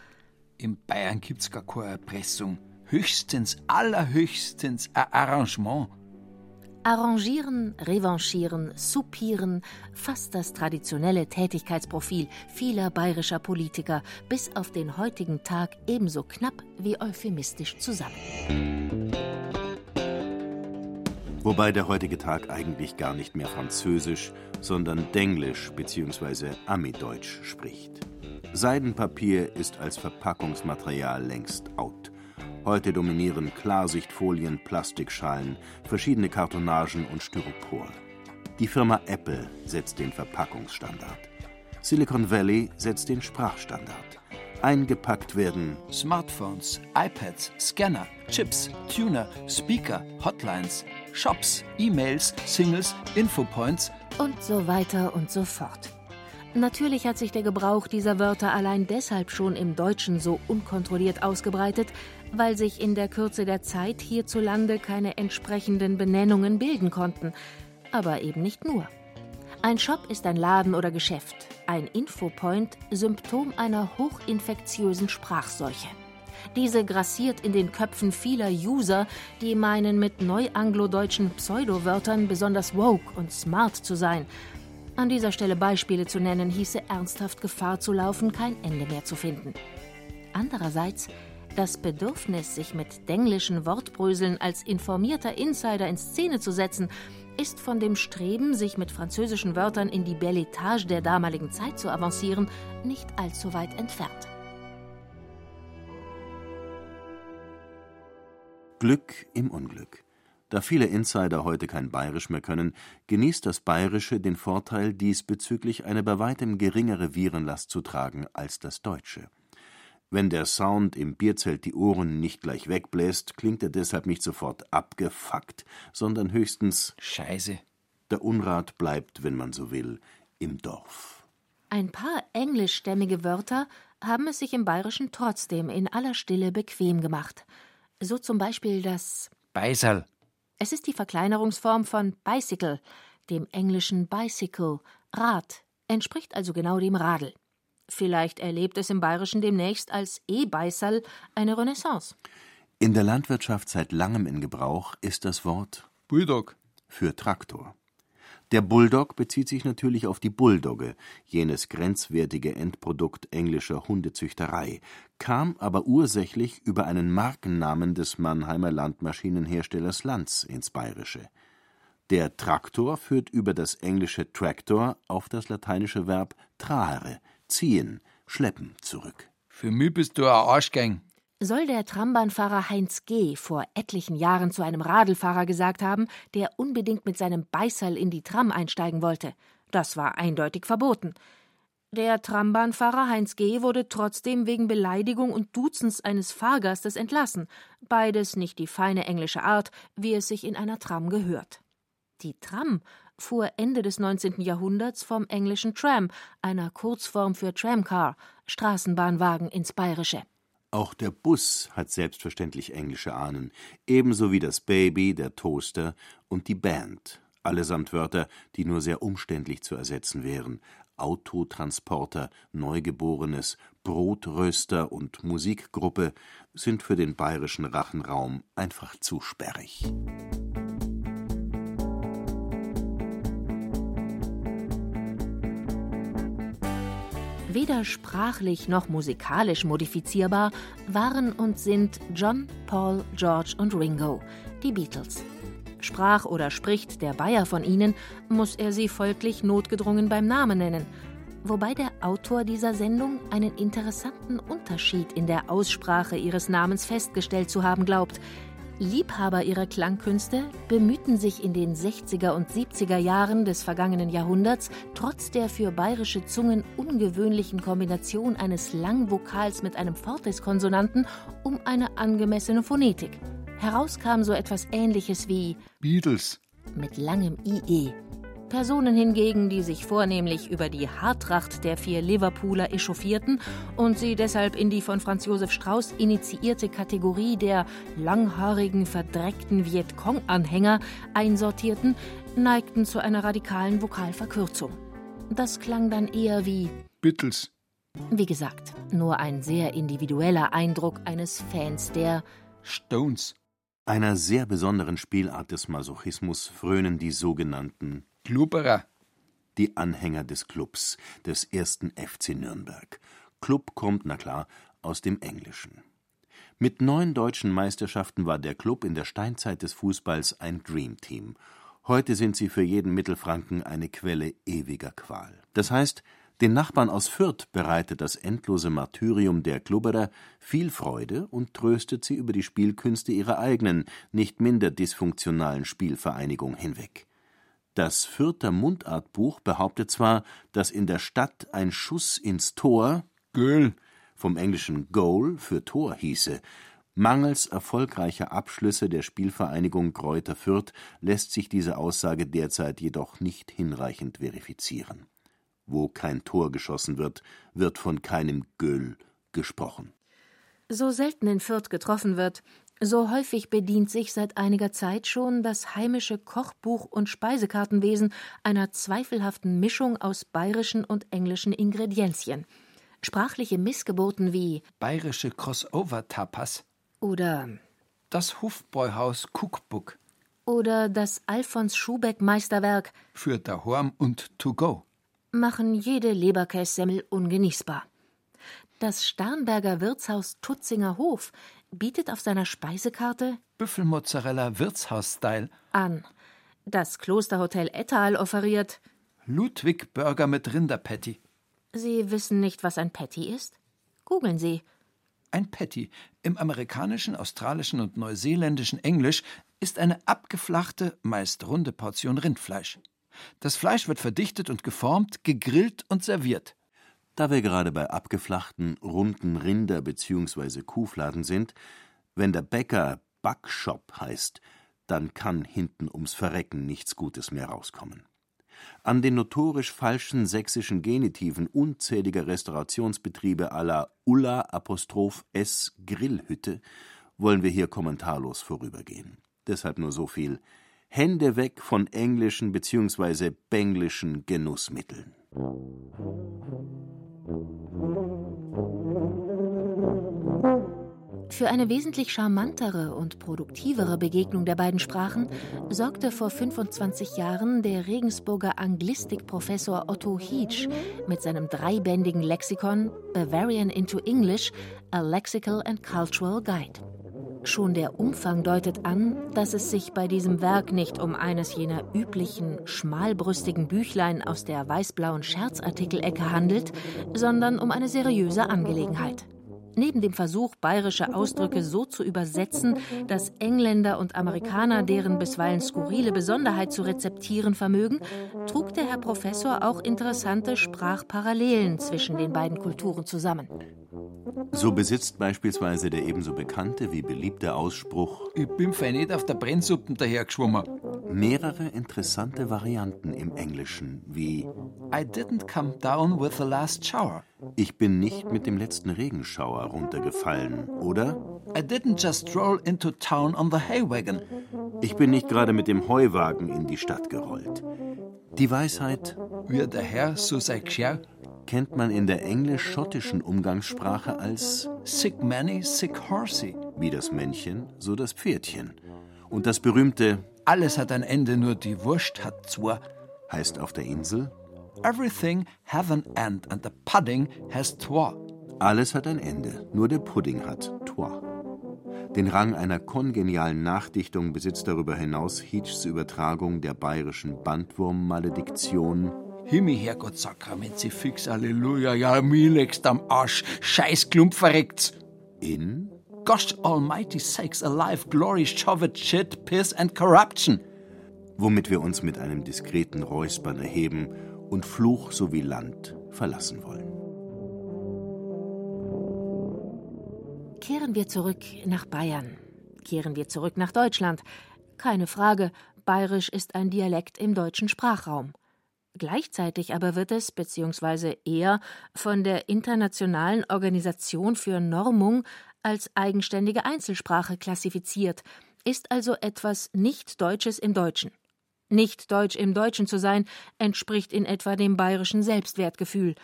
In Bayern gibt's gar keine Erpressung. Höchstens, allerhöchstens ein Arrangement. Arrangieren, revanchieren, soupieren, fast das traditionelle Tätigkeitsprofil vieler bayerischer Politiker bis auf den heutigen Tag ebenso knapp wie euphemistisch zusammen. Wobei der heutige Tag eigentlich gar nicht mehr Französisch, sondern Denglisch bzw. Amideutsch spricht. Seidenpapier ist als Verpackungsmaterial längst out. Heute dominieren Klarsichtfolien, Plastikschalen, verschiedene Kartonagen und Styropor. Die Firma Apple setzt den Verpackungsstandard. Silicon Valley setzt den Sprachstandard. Eingepackt werden Smartphones, iPads, Scanner, Chips, Tuner, Speaker, Hotlines, Shops, E-Mails, Singles, Infopoints und so weiter und so fort. Natürlich hat sich der Gebrauch dieser Wörter allein deshalb schon im Deutschen so unkontrolliert ausgebreitet, weil sich in der Kürze der Zeit hierzulande keine entsprechenden Benennungen bilden konnten. Aber eben nicht nur. Ein Shop ist ein Laden oder Geschäft, ein Infopoint Symptom einer hochinfektiösen Sprachseuche. Diese grassiert in den Köpfen vieler User, die meinen, mit neuanglodeutschen Pseudowörtern besonders woke und smart zu sein – an dieser Stelle Beispiele zu nennen, hieße ernsthaft Gefahr zu laufen, kein Ende mehr zu finden. Andererseits, das Bedürfnis, sich mit denglischen Wortbröseln als informierter Insider in Szene zu setzen, ist von dem Streben, sich mit französischen Wörtern in die Belletage der damaligen Zeit zu avancieren, nicht allzu weit entfernt. Glück im Unglück. Da viele Insider heute kein Bayerisch mehr können, genießt das Bayerische den Vorteil, diesbezüglich eine bei weitem geringere Virenlast zu tragen als das Deutsche. Wenn der Sound im Bierzelt die Ohren nicht gleich wegbläst, klingt er deshalb nicht sofort abgefuckt, sondern höchstens Scheiße. Der Unrat bleibt, wenn man so will, im Dorf. Ein paar englischstämmige Wörter haben es sich im Bayerischen trotzdem in aller Stille bequem gemacht. So zum Beispiel das Beiserl. Es ist die Verkleinerungsform von Bicycle, dem englischen Bicycle, Rad, entspricht also genau dem Radl. Vielleicht erlebt es im Bayerischen demnächst als E-Beißerl eine Renaissance. In der Landwirtschaft seit langem in Gebrauch ist das Wort Bulldog für Traktor. Der Bulldog bezieht sich natürlich auf die Bulldogge, jenes grenzwertige Endprodukt englischer Hundezüchterei, kam aber ursächlich über einen Markennamen des Mannheimer Landmaschinenherstellers Lanz ins Bayerische. Der Traktor führt über das englische tractor auf das lateinische Verb trahere, ziehen, schleppen zurück. Für mich bist du ein Arschgang. Soll der Trambahnfahrer Heinz G. vor etlichen Jahren zu einem Radlfahrer gesagt haben, der unbedingt mit seinem Beißerl in die Tram einsteigen wollte. Das war eindeutig verboten. Der Trambahnfahrer Heinz G. wurde trotzdem wegen Beleidigung und Duzens eines Fahrgastes entlassen. Beides nicht die feine englische Art, wie es sich in einer Tram gehört. Die Tram fuhr Ende des 19. Jahrhunderts vom englischen Tram, einer Kurzform für Tramcar, Straßenbahnwagen ins Bayerische. Auch der Bus hat selbstverständlich englische Ahnen, ebenso wie das Baby, der Toaster und die Band, allesamt Wörter, die nur sehr umständlich zu ersetzen wären. Autotransporter, Neugeborenes, Brotröster und Musikgruppe sind für den bayerischen Rachenraum einfach zu sperrig. Weder sprachlich noch musikalisch modifizierbar waren und sind John, Paul, George und Ringo, die Beatles. Sprach oder spricht der Bayer von ihnen, muss er sie folglich notgedrungen beim Namen nennen, wobei der Autor dieser Sendung einen interessanten Unterschied in der Aussprache ihres Namens festgestellt zu haben glaubt, Liebhaber ihrer Klangkünste bemühten sich in den 60er und 70er Jahren des vergangenen Jahrhunderts, trotz der für bayerische Zungen ungewöhnlichen Kombination eines Langvokals mit einem Fortis-Konsonanten, um eine angemessene Phonetik. Heraus kam so etwas Ähnliches wie Beatles mit langem IE. Personen hingegen, die sich vornehmlich über die Haartracht der vier Liverpooler echauffierten und sie deshalb in die von Franz Josef Strauß initiierte Kategorie der langhaarigen, verdreckten Vietcong-Anhänger einsortierten, neigten zu einer radikalen Vokalverkürzung. Das klang dann eher wie Beatles. Wie gesagt, nur ein sehr individueller Eindruck eines Fans der Stones. Einer sehr besonderen Spielart des Masochismus frönen die sogenannten Klubberer. Die Anhänger des Clubs, des ersten FC Nürnberg. Club kommt, na klar, aus dem Englischen. Mit neun deutschen Meisterschaften war der Club in der Steinzeit des Fußballs ein Dreamteam. Heute sind sie für jeden Mittelfranken eine Quelle ewiger Qual. Das heißt, den Nachbarn aus Fürth bereitet das endlose Martyrium der Klubberer viel Freude und tröstet sie über die Spielkünste ihrer eigenen, nicht minder dysfunktionalen Spielvereinigung hinweg. Das Fürther Mundartbuch behauptet zwar, dass in der Stadt ein Schuss ins Tor Göhl vom englischen Goal für Tor hieße. Mangels erfolgreicher Abschlüsse der Spielvereinigung Kräuter Fürth lässt sich diese Aussage derzeit jedoch nicht hinreichend verifizieren. Wo kein Tor geschossen wird, wird von keinem Göhl gesprochen. So selten in Fürth getroffen wird, so häufig bedient sich seit einiger Zeit schon das heimische Kochbuch und Speisekartenwesen einer zweifelhaften Mischung aus bayerischen und englischen Ingredienzien. Sprachliche Missgeburten wie bayerische Crossover-Tapas oder das Hofbräuhaus Cookbook oder das Alfons Schubeck Meisterwerk für daheim und to go machen jede Leberkässemmel ungenießbar. Das Starnberger Wirtshaus Tutzinger Hof bietet auf seiner Speisekarte Büffelmozzarella Wirtshaus-Style an. Das Klosterhotel Ettal offeriert Ludwig Burger mit Rinderpatty. Sie wissen nicht, was ein Patty ist? Googeln Sie. Ein Patty im amerikanischen, australischen und neuseeländischen Englisch ist eine abgeflachte, meist runde Portion Rindfleisch. Das Fleisch wird verdichtet und geformt, gegrillt und serviert. Da wir gerade bei abgeflachten, runden Rinder- bzw. Kuhfladen sind, wenn der Bäcker Backshop heißt, dann kann hinten ums Verrecken nichts Gutes mehr rauskommen. An den notorisch falschen sächsischen Genitiven unzähliger Restaurationsbetriebe à la Ulla Apostroph S Grillhütte wollen wir hier kommentarlos vorübergehen. Deshalb nur so viel. Hände weg von englischen bzw. benglischen Genussmitteln. Für eine wesentlich charmantere und produktivere Begegnung der beiden Sprachen sorgte vor 25 Jahren der Regensburger Anglistikprofessor Otto Hietsch mit seinem dreibändigen Lexikon Bavarian into English, a Lexical and Cultural Guide. Schon der Umfang deutet an, dass es sich bei diesem Werk nicht um eines jener üblichen, schmalbrüstigen Büchlein aus der weißblauen Scherzartikelecke handelt, sondern um eine seriöse Angelegenheit. Neben dem Versuch, bayerische Ausdrücke so zu übersetzen, dass Engländer und Amerikaner deren bisweilen skurrile Besonderheit zu rezeptieren vermögen, trug der Herr Professor auch interessante Sprachparallelen zwischen den beiden Kulturen zusammen. So besitzt beispielsweise der ebenso bekannte wie beliebte Ausspruch Ich bin fein nicht auf der Brennsuppen dahergeschwommen. mehrere interessante Varianten im Englischen wie I didn't come down with the last shower. Ich bin nicht mit dem letzten Regenschauer runtergefallen oder I didn't just stroll into town on the hay wagon. Ich bin nicht gerade mit dem Heuwagen in die Stadt gerollt. Die Weisheit Wie der Herr so sei geschau. Kennt man in der englisch-schottischen Umgangssprache als Sick Manny, sick horsey. wie das Männchen, so das Pferdchen. Und das berühmte Alles hat ein Ende, nur die Wurst hat zwei. heißt auf der Insel, Everything have an end and the pudding has twa. alles hat ein Ende, nur der Pudding hat Toi. Den Rang einer kongenialen Nachdichtung besitzt darüber hinaus Hitchs Übertragung der bayerischen Bandwurm-Malediktion Himmel, Herrgott, Sakrament, sie fix, Halleluja, ja, mir legst am Arsch, scheiß Klump verreckt's. in Gosh almighty sakes alive, glory, shoved shit, piss and corruption. womit wir uns mit einem diskreten Räuspern erheben und Fluch sowie Land verlassen wollen. Kehren wir zurück nach Bayern. Kehren wir zurück nach Deutschland. Keine Frage, Bayerisch ist ein Dialekt im deutschen Sprachraum. Gleichzeitig aber wird es, beziehungsweise eher, von der Internationalen Organisation für Normung als eigenständige Einzelsprache klassifiziert, ist also etwas Nicht-Deutsches im Deutschen. Nicht Deutsch im Deutschen zu sein, entspricht in etwa dem bayerischen Selbstwertgefühl.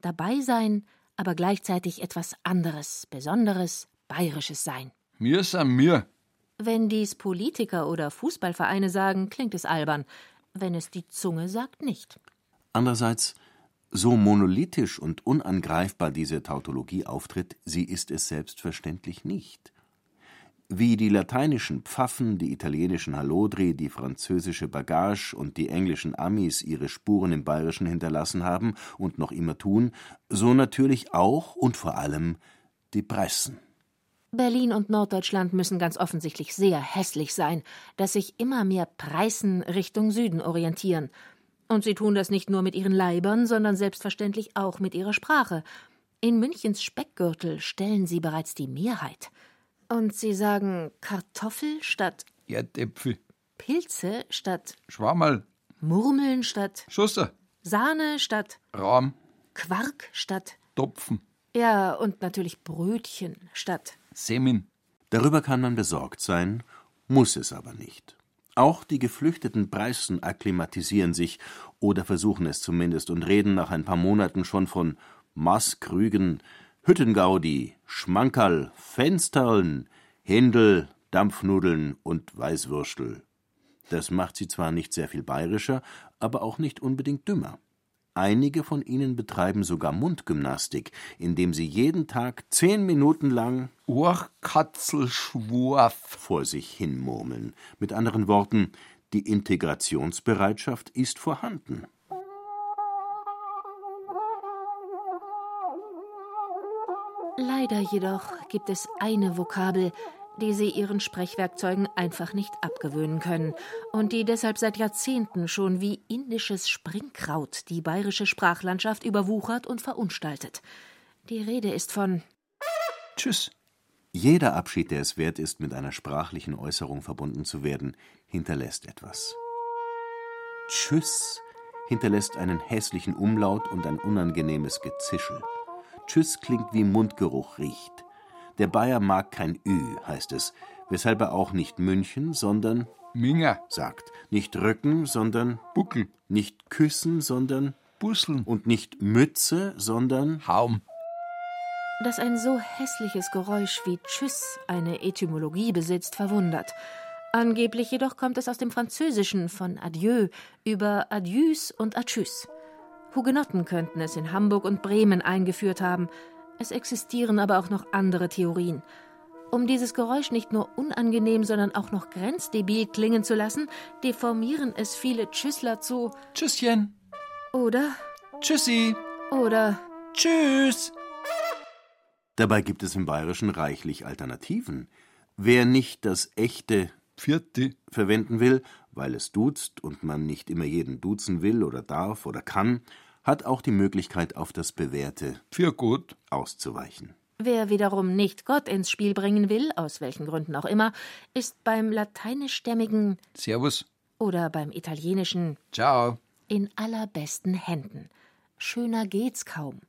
Dabei sein, aber gleichzeitig etwas anderes, Besonderes, Bayerisches sein. Mir sind mir. Wenn dies Politiker oder Fußballvereine sagen, klingt es albern. Wenn es die Zunge sagt, nicht. Andererseits, so monolithisch und unangreifbar diese Tautologie auftritt, sie ist es selbstverständlich nicht. Wie die lateinischen Pfaffen, die italienischen Hallodri, die französische Bagage und die englischen Amis ihre Spuren im Bayerischen hinterlassen haben und noch immer tun, so natürlich auch und vor allem die Pressen. Berlin und Norddeutschland müssen ganz offensichtlich sehr hässlich sein, dass sich immer mehr Preisen Richtung Süden orientieren. Und sie tun das nicht nur mit ihren Leibern, sondern selbstverständlich auch mit ihrer Sprache. In Münchens Speckgürtel stellen sie bereits die Mehrheit. Und sie sagen Kartoffel statt Erdäpfel, Pilze statt Schwammerl, Murmeln statt Schusser, Sahne statt Rahm, Quark statt Topfen, ja und natürlich Brötchen statt Semin. Darüber kann man besorgt sein, muss es aber nicht. Auch die geflüchteten Preißen akklimatisieren sich oder versuchen es zumindest und reden nach ein paar Monaten schon von Maßkrügen, Hüttengaudi, Schmankerl, Fensterln, Händel, Dampfnudeln und Weißwürstel. Das macht sie zwar nicht sehr viel bayerischer, aber auch nicht unbedingt dümmer. Einige von ihnen betreiben sogar Mundgymnastik, indem sie jeden Tag zehn Minuten lang Urkatzelschwurf. vor sich hin murmeln. Mit anderen Worten, die Integrationsbereitschaft ist vorhanden. Leider jedoch gibt es eine Vokabel, die sie ihren Sprechwerkzeugen einfach nicht abgewöhnen können und die deshalb seit Jahrzehnten schon wie indisches Springkraut die bayerische Sprachlandschaft überwuchert und verunstaltet. Die Rede ist von Tschüss. Jeder Abschied, der es wert ist, mit einer sprachlichen Äußerung verbunden zu werden, hinterlässt etwas. Tschüss hinterlässt einen hässlichen Umlaut und ein unangenehmes Gezischel. Tschüss klingt wie Mundgeruch riecht. Der Bayer mag kein Ü, heißt es, weshalb er auch nicht München, sondern Minger, sagt. Nicht Rücken, sondern Buckel, nicht küssen, sondern Busseln, und nicht Mütze, sondern Haum. Dass ein so hässliches Geräusch wie Tschüss eine Etymologie besitzt, verwundert. Angeblich jedoch kommt es aus dem Französischen von Adieu über Adieus und Atschüss. Hugenotten könnten es in Hamburg und Bremen eingeführt haben. Es existieren aber auch noch andere Theorien. Um dieses Geräusch nicht nur unangenehm, sondern auch noch grenzdebil klingen zu lassen, deformieren es viele Tschüssler zu Tschüsschen. oder Tschüssi. oder Tschüss. Dabei gibt es im Bayerischen reichlich Alternativen. Wer nicht das echte Vierte. verwenden will, weil es duzt und man nicht immer jeden duzen will oder darf oder kann, hat auch die Möglichkeit, auf das Bewährte Für gut. auszuweichen. Wer wiederum nicht Gott ins Spiel bringen will, aus welchen Gründen auch immer, ist beim lateinischstämmigen Servus. oder beim italienischen Ciao. in allerbesten Händen. Schöner geht's kaum.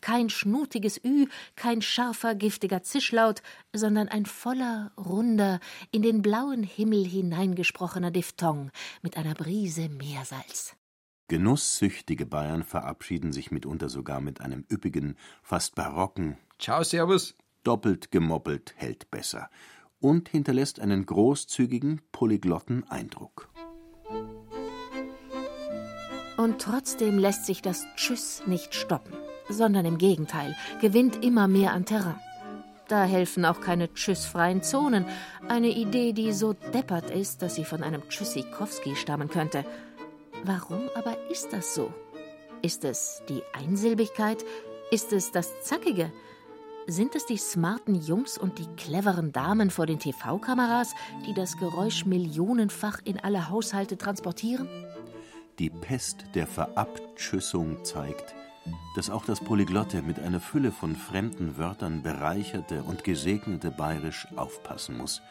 Kein schnutiges Ü, kein scharfer, giftiger Zischlaut, sondern ein voller, runder, in den blauen Himmel hineingesprochener Diphthong mit einer Brise Meersalz. Genusssüchtige Bayern verabschieden sich mitunter sogar mit einem üppigen, fast barocken Ciao, Servus. doppelt gemoppelt hält besser und hinterlässt einen großzügigen, polyglotten Eindruck. Und trotzdem lässt sich das Tschüss nicht stoppen, sondern im Gegenteil, gewinnt immer mehr an Terrain. Da helfen auch keine tschüssfreien Zonen, eine Idee, die so deppert ist, dass sie von einem Tschüssikowski stammen könnte. Warum aber ist das so? Ist es die Einsilbigkeit? Ist es das Zackige? Sind es die smarten Jungs und die cleveren Damen vor den TV-Kameras, die das Geräusch millionenfach in alle Haushalte transportieren? Die Pest der Verabtschüssung zeigt, dass auch das Polyglotte mit einer Fülle von fremden Wörtern bereicherte und gesegnete Bayerisch aufpassen muss,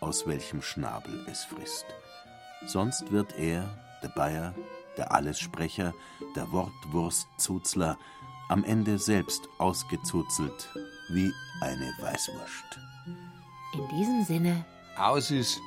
aus welchem Schnabel es frisst. Sonst wird er, der Bayer, der Allessprecher, der Wortwurstzuzler, am Ende selbst ausgezuzelt wie eine Weißwurst. In diesem Sinne, Aus ist.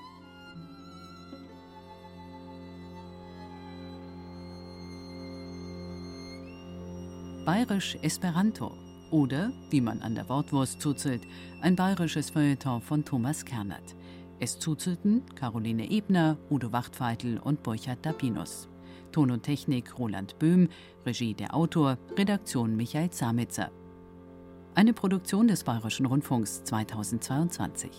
Bayerisch Esperanto oder, wie man an der Wortwurst zuzelt, ein bayerisches Feuilleton von Thomas Kernert. Es zuzelten Caroline Ebner, Udo Wachtfeitel und Burchard Dapinus. Ton und Technik Roland Böhm, Regie der Autor, Redaktion Michael Zamitzer. Eine Produktion des Bayerischen Rundfunks 2022.